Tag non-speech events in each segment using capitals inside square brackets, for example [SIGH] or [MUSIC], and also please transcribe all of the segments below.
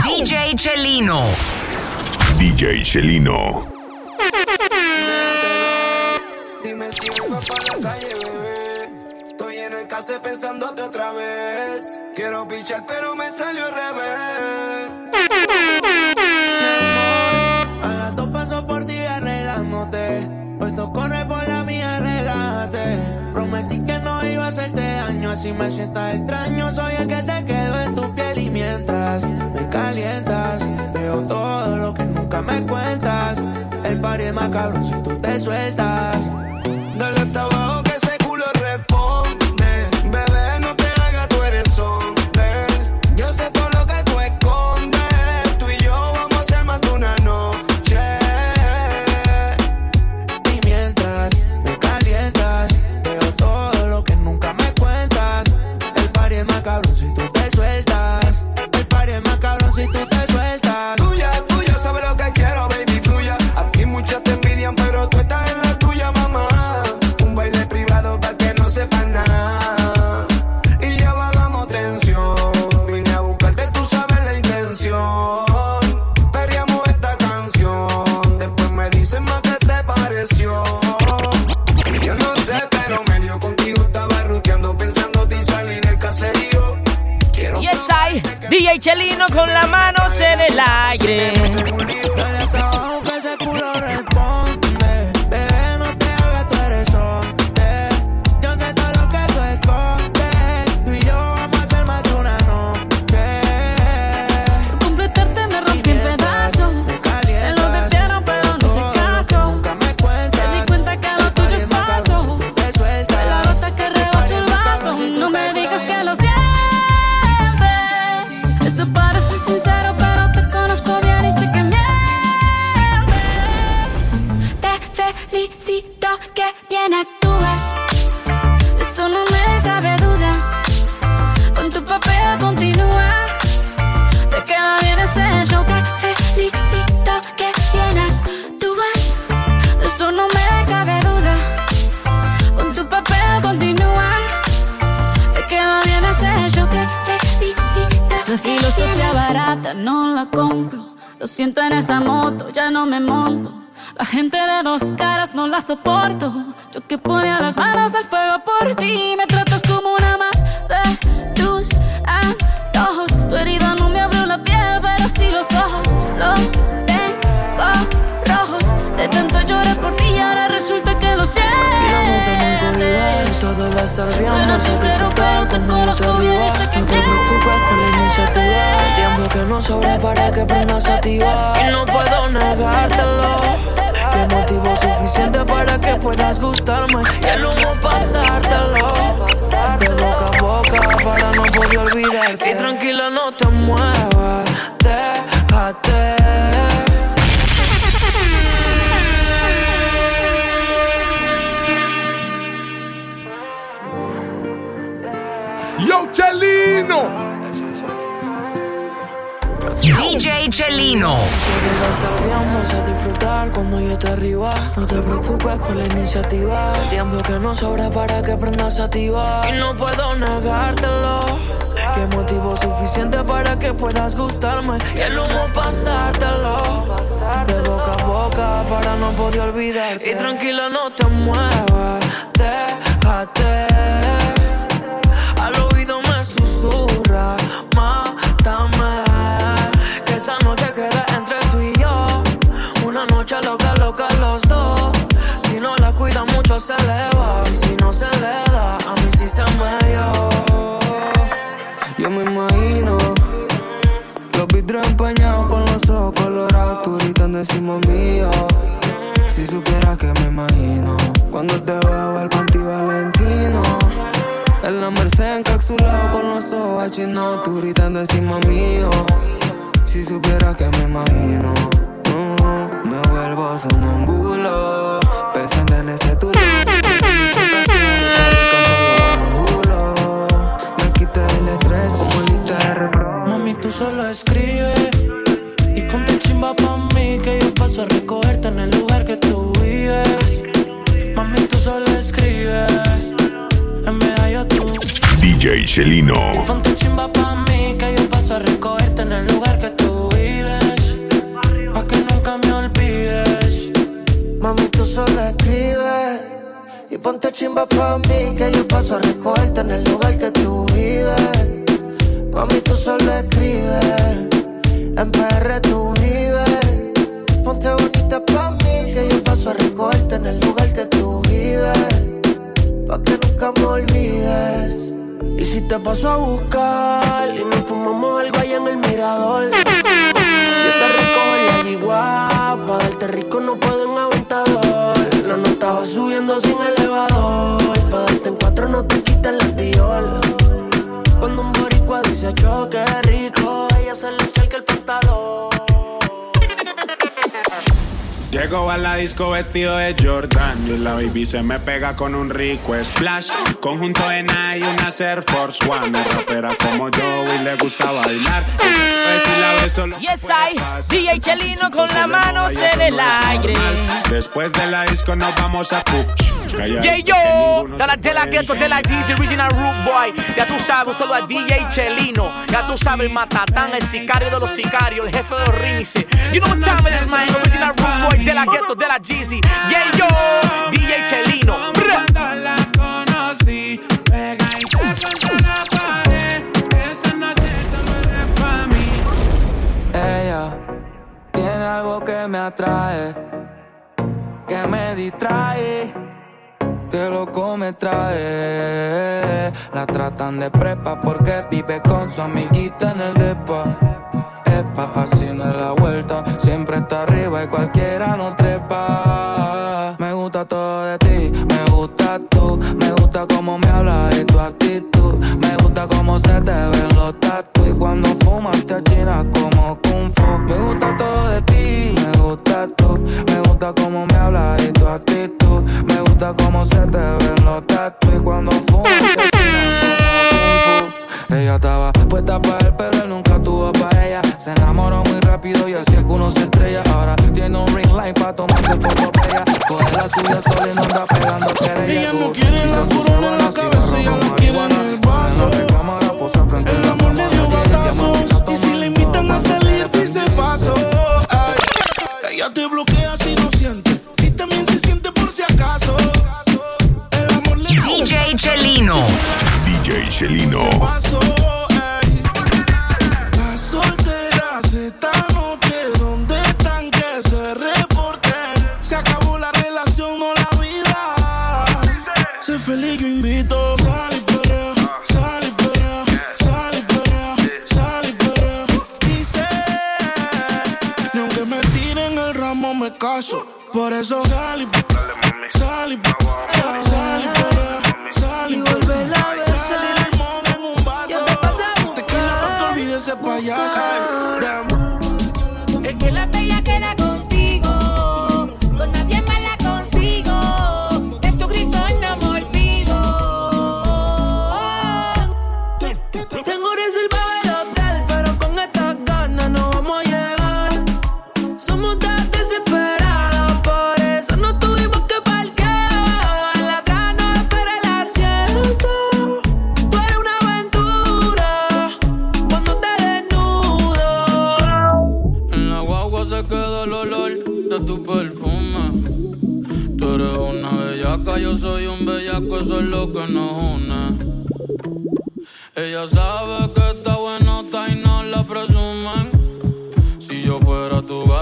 DJ Chelino. DJ Chelino. Dime si vengo para la calle, bebé. Estoy en el case pensándote otra vez. Quiero pichar, pero me salió al revés. Amor, a las dos paso por ti arreglándote. Puesto corre por la mía, relájate. Prometí que no iba a hacerte daño, así me sientas extraño. Soy el que se quedó calientas, veo todo lo que nunca me cuentas. El party es más cabrón si tú te sueltas. Yo que ponía las manos al fuego por ti. Me tratas como una más de tus antojos. Tu herida no me abrió la piel, pero sí los ojos. Los tengo rojos. De tanto llorar por ti y ahora resulta que los vamos a sincero, pero te conozco bien y sé que No te preocupes por la iniciativa. Que no sobra para que prendas activa. Y no puedo negártelo. Que motivo suficiente para que puedas gustarme. Y el humo pasártelo. De boca a boca para no poder olvidarte. Y tranquila, no te muevas. Déjate. Yo, Chelino. DJ Chelino. Va a a disfrutar cuando yo te arriba. No te preocupes por la iniciativa. El tiempo que no sobra para que prendas activa. Y no puedo negártelo. Que motivo suficiente para que puedas gustarme. Y el humo pasártelo. De boca a boca para no poder olvidarte. Y tranquila, no te muevas. Déjate. Yo me imagino los vidrios empañados con los ojos colorados. Tú gritando encima mío. Si supieras que me imagino cuando te veo el panty valentino. En la merced encapsulado con los ojos achinos, tú gritando encima mío. Si supieras que me imagino, mm, me vuelvo sonambulo. Pensando en ese tu DJ Celino. Ponte chimba pa' mí que yo paso a recogerte en el lugar que tú vives. Pa' que nunca me olvides. Mami, tú solo escribes. Y ponte chimba pa' mí que yo paso a recogerte en el lugar que tú vives. Mami, tú solo escribes. En PR tú vives. Ponte bonita pa' mí que yo paso a recogerte en el lugar que tú vives. Pa' que nunca me olvides. Si te paso a buscar y nos fumamos algo allá en el mirador. Yo te recojo la yigua, pa' darte rico no puedo en aventador. La no estaba subiendo sin elevador, pa' darte en cuatro no te quites la tiola. Cuando un boricua dice choque rico, ella se le Llego a la disco vestido de Jordan y la baby se me pega con un rico splash. Conjunto en y una Air Force One. rapera como yo y le gusta bailar. Pues la yes, I, DJ Chelino con las manos en el aire. Después de la disco nos vamos a Cook. Yeah, yo, de la, de la ghetto, de la G's, original root boy. Ya tú sabes, solo a DJ Chelino. Ya tú sabes, el matatán, el sicario de los sicarios, el jefe de los remixes. You know what time it is, man. Boy de la Jeezy. Yeah, yo, DJ Chelino. la conocí, pega y la pared. Esta noche solo es pa' mí. Ella tiene algo que me atrae, que me distrae que loco me trae. La tratan de prepa porque vive con su amiguita en el depa así no es la vuelta. Siempre está arriba y cualquiera no trepa. Se te ven los tatu. Y cuando fumas te achinas como kung fu. Ella estaba puesta para él, pero él nunca tuvo para ella. Se enamoró muy rápido y así es que uno se estrella. Ahora tiene un ring light pa' tomarse foto bella. Coge la suya sola y no anda pegando querella. Ella no quiere la corona en la cabeza, ella la quiere en el vaso. El amor le dio batazos y si le invitan a salir dice paso. Ella te bloquea Chelino. DJ Chelino.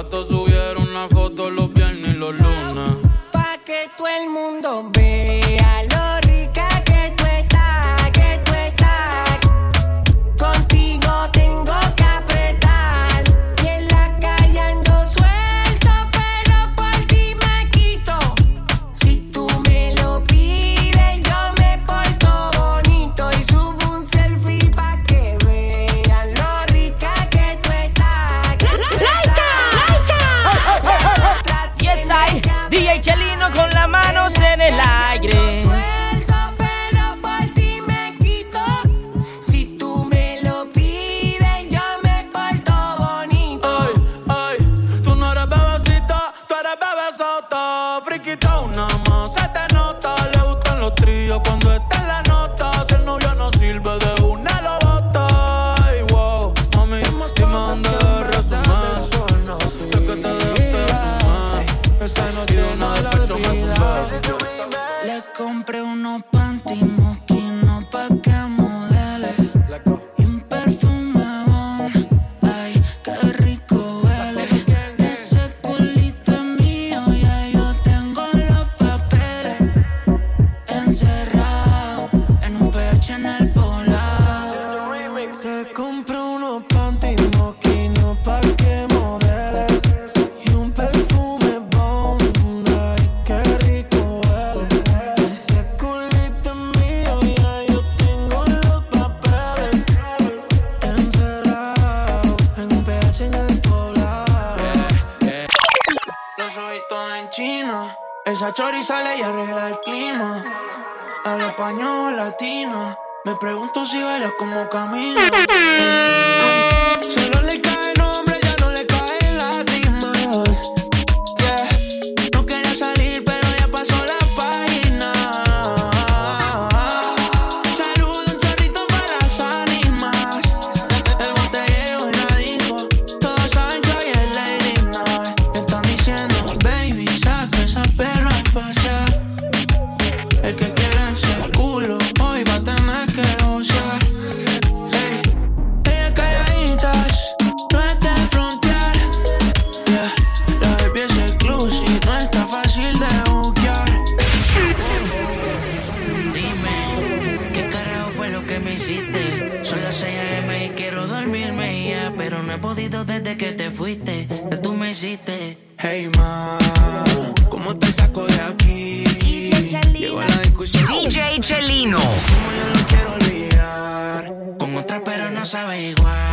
Fuera Esa chori sale y arregla el clima. Habla español latino Me pregunto si baila como camina desde que te fuiste. Que tú me hiciste. Hey, ma, ¿cómo te saco de aquí? Llego a la discusión. DJ Chelino. Como yo lo quiero olvidar. Con otra, pero no sabe igual.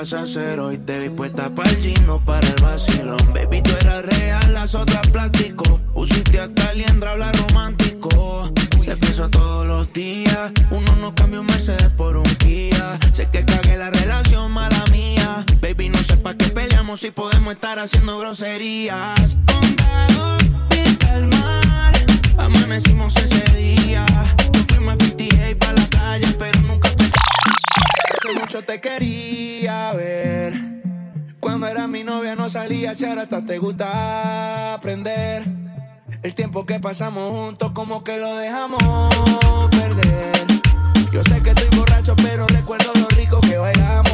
Vas a hacer hoy? Te vi puesta para el gino, para el vacilón. Baby, tú eras real, las otras plástico. Pusiste hasta liendra, habla romántico. Te pienso todos los días. Uno no cambia un Mercedes por un Kia. Sé que cagué la relación, mala mía. Baby, no sé pa' qué peleamos si podemos estar haciendo groserías. Condado, pinta el mar. Amanecimos ese día. Nos fuimos a 58 pa' la calle, pero nunca Hace mucho te quería ver. Cuando era mi novia no salía, si ahora hasta te gusta aprender. El tiempo que pasamos juntos, como que lo dejamos perder. Yo sé que estoy borracho, pero recuerdo lo rico que bailamos,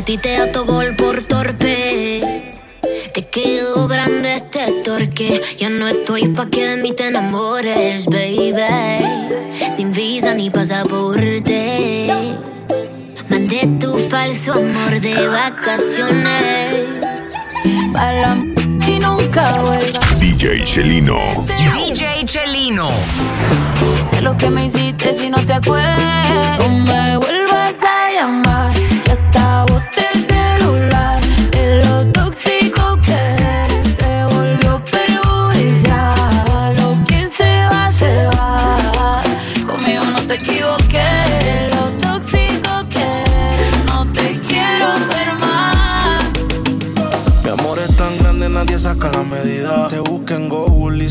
metiste a tu gol por torpe. Te quedó grande este torque. Ya no estoy pa' que de mí te enamores, baby. Sin visa ni pasaporte. Mandé tu falso amor de vacaciones. Para y nunca vuelva. DJ Chelino. DJ Chelino. de lo que me hiciste si no te acuerdas. No me vuelvas a llamar,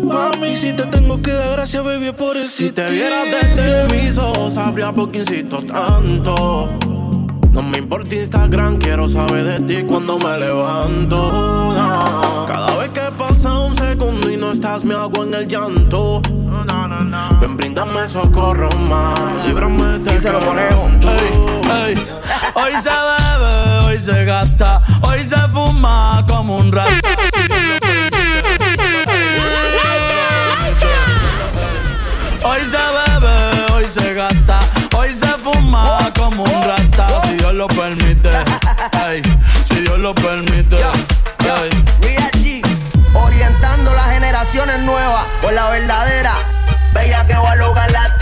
Pa' mí. Si te tengo que dar gracias, baby, por eso. Si te vieras desde mis ojos, sabría por qué insisto tanto. No me importa Instagram, quiero saber de ti cuando me levanto. no. Cada vez que pasa un segundo y no estás, me hago en el llanto. Ven, bríndame socorro más, líbrame de. Ey, ey. Hoy se bebe, hoy se gasta, hoy se fuma como un rato. Hoy se bebe, hoy se gasta, hoy se fuma como un rata. Si Dios lo permite, ay, si Dios lo permite. Ay. orientando las generaciones nuevas por la verdadera. Bella que va a lograr la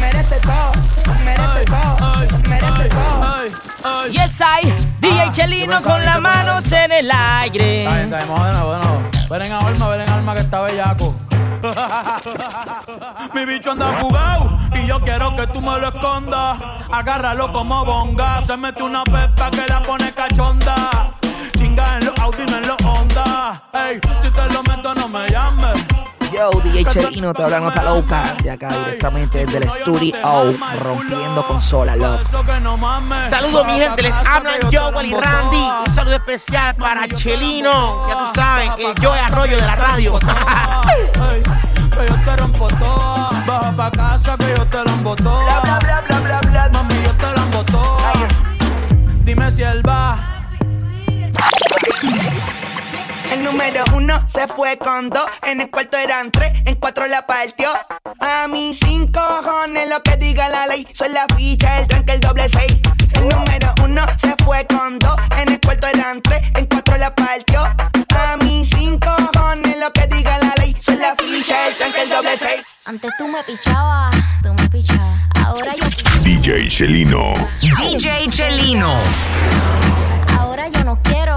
merece todo, merece todo, merece todo. Yes, I, DJ Chelino con las manos en el aire. Está bien, está bien, bueno, bueno. Ven en alma, ven en alma que está bellaco. [LAUGHS] Mi bicho anda fugado y yo quiero que tú me lo escondas. Agárralo como bonga. Se mete una pepa que la pone cachonda. Chinga en los Audi, no en los Honda. Ey, si te lo meto, no me llames. Yo, DJ Chelino, te habla Nota Loca. De acá directamente desde el estudio, rompiendo consola, loco. Saludos, mi gente. Les hablan Joel y Randy. Un saludo especial para Chelino. Ya tú sabes, el Joe Arroyo de la radio. que yo te rompo toda. Baja pa' casa que yo te rompo toda. Bla, bla, bla, bla, bla, Mami, yo te rompo toda. Dime si él va. El número uno se fue con dos, en el cuarto eran tres, en cuatro la partió. A mí cinco cojones lo que diga la ley, son la ficha, el tranque, el doble seis. El número uno se fue con dos, en el cuarto eran tres, en cuatro la partió. A mí cinco cojones lo que diga la ley, son la ficha, el tranque, el doble seis. Antes tú me pichabas, tú me pichabas, ahora yo DJ Chelino. DJ Chelino. Ahora yo no quiero.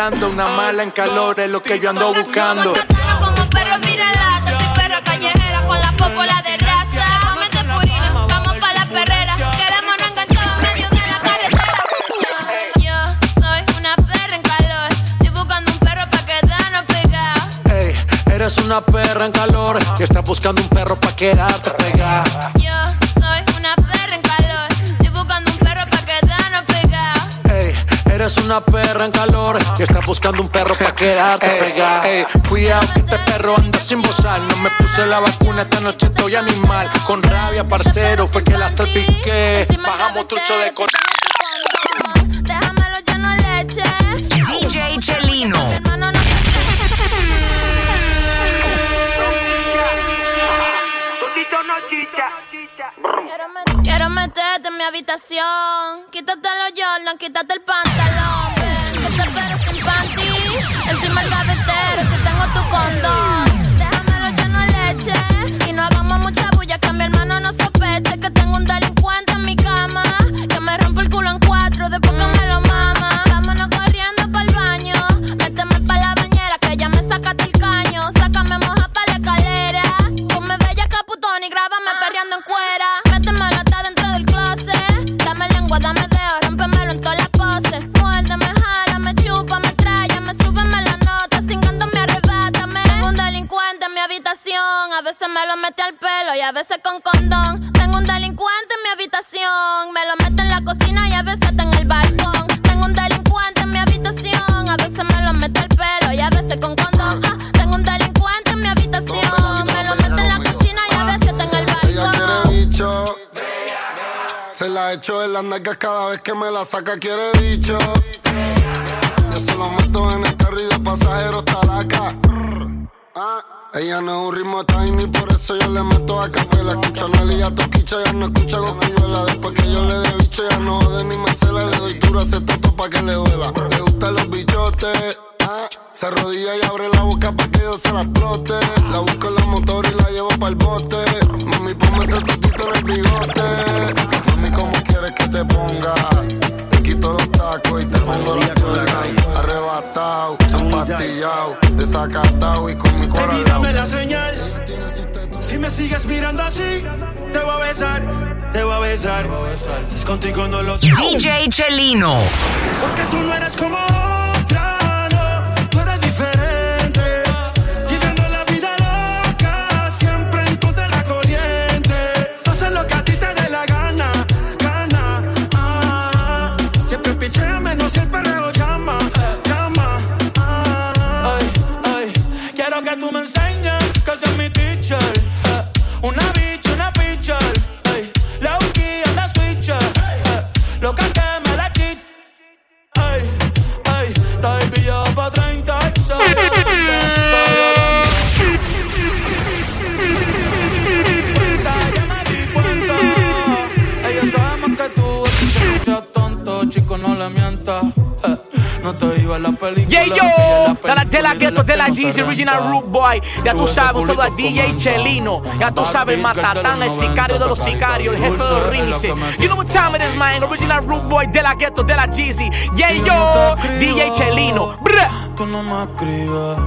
Ando ladrando, una mala en calor es lo que yo ando buscando. Como perro viralaza, soy perra callejera con la popola de raza. Comete purina, vamos pa' la perrera. Queremos no enganchar en medio de la carretera. Yo soy una perra en calor, estoy buscando un perro pa' quedarnos pegados. Ey, eres una perra en calor y estás buscando un perro pa' quedarte pegada. Yo soy una perra en calor, estoy buscando un perro pa' quedarnos pegados. Ey, eres una perra en calor buscando un perro pa' quedarte pegada. Ey, cuidado que este perro anda sin bozar. No me puse la vacuna, esta noche estoy animal. Con rabia, parcero, fue que la salpiqué. Bajamos trucho de cor... Déjamelo lleno de leche. DJ Chelino. Quiero meterte en mi habitación. Quítate los Jordan, quítate el pantalón. Se la echo en las nalgas cada vez que me la saca, quiere bicho. Yo se lo meto en el carro de pasajero está acá. Ah, ella no es un ritmo tiny, por eso yo le meto a capela. Escucha a Nelly a Toquicha, ya no escucha Goquilluela. Después que yo le dé bicho, ya no jode ni Marcela. Le doy duro a ese toto pa' que le duela. Le gustan los bichotes. Ah, se arrodilla y abre la boca pa' que yo se la explote. La busco en la motor y la llevo para el bote. Mami, ponme ese tutito en el bigote. Mami, ¿cómo quieres que te ponga? Te quito los tacos y te pongo la chola. Arrebatado, empastillado, desacatado y con mi corazón. dame la señal. Si me sigues mirando así, te voy a besar, te voy a besar. Si es contigo no lo DJ Chelino. Porque tú no eres como otra, Jeezy, original. Root Boy. Ya tú sabes, un saludo a DJ Chelino. Ya tú sabes, matatán, el los sicario de los 90, sicarios, el jefe de los dulce, es lo remixes. que me You know what time it is, man. Original Root Boy, de la ghetto, de la Jeezy. Yeah, yo, DJ Chelino. Tú no me escribes.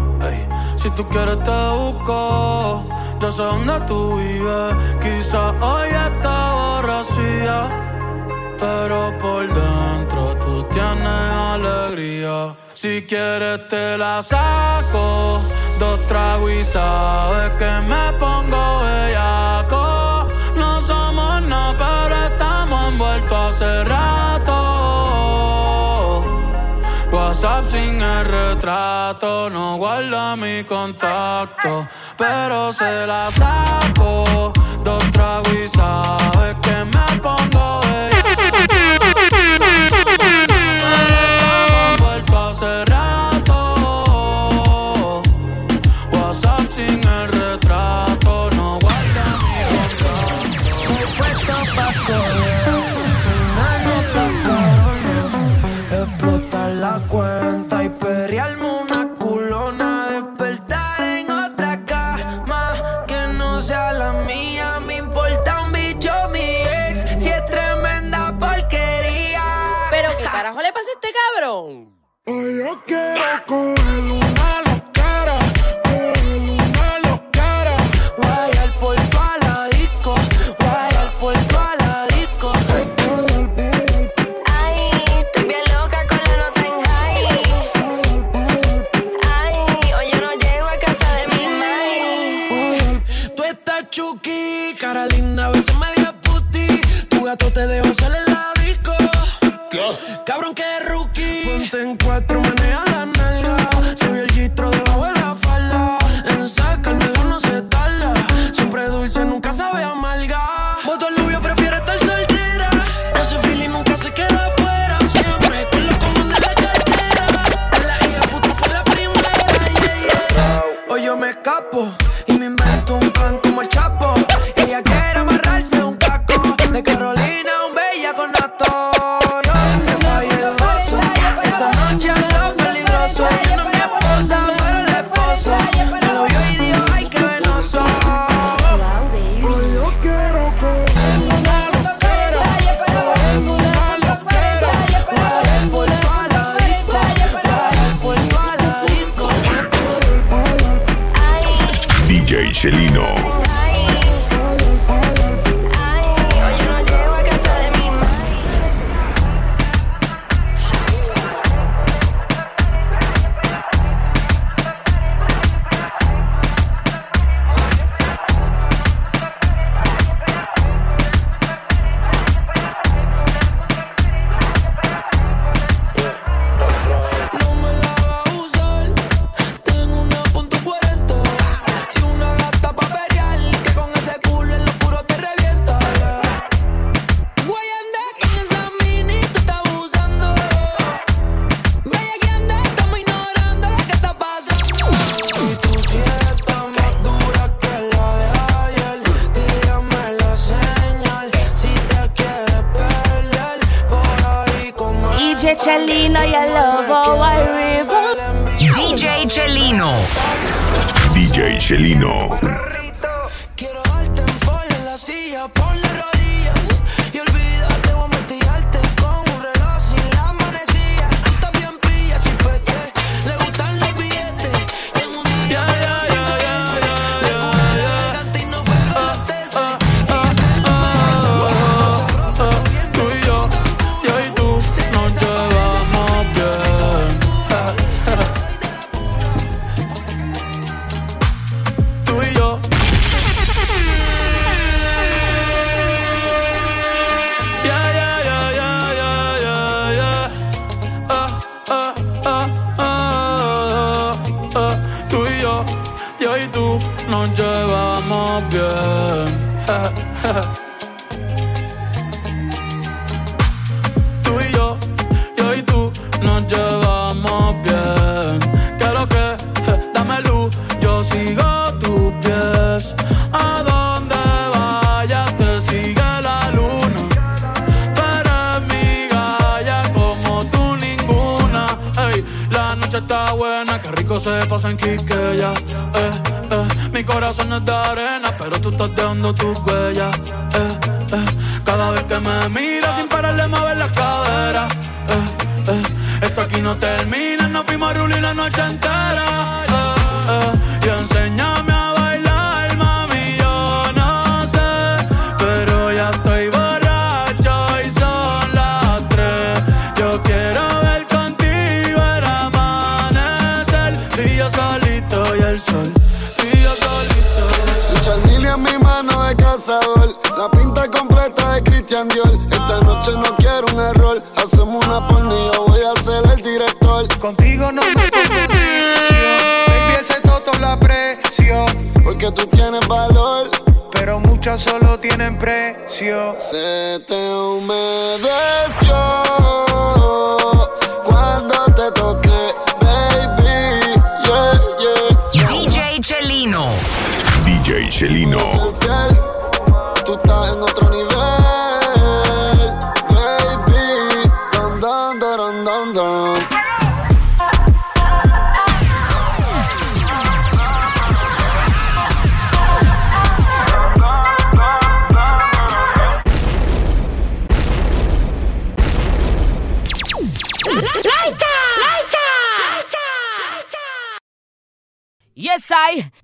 Si tú quieres te busco. Yo sé dónde tú vives. Quizás hoy está borracía. Pero por dentro tú tienes alegría. Si quieres te la saco. Dos tragos y sabes que me pongo bellaco. No somos nada, pero estamos envueltos hace rato. WhatsApp sin el retrato, no guarda mi contacto, pero se la saco. Dos tragos y sabes que me pongo contacto. Eh, eh, mi corazón es de arena, pero tú estás dejando tus huellas. Eh, cada vez que me miras sin parar de mover la cadera. Esto aquí no termina, no fuimos a la noche entera Esta noche no quiero un error. Hacemos una porno y yo voy a ser el director. Contigo no me pongo Baby, ese toto la presión. Porque tú tienes valor. Pero muchas solo tienen precio. Se te humedeció. cuando te DJ Chelino. DJ Chelino. Tú estás en otro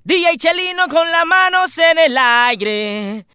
DJ Chelino con las manos en el aire.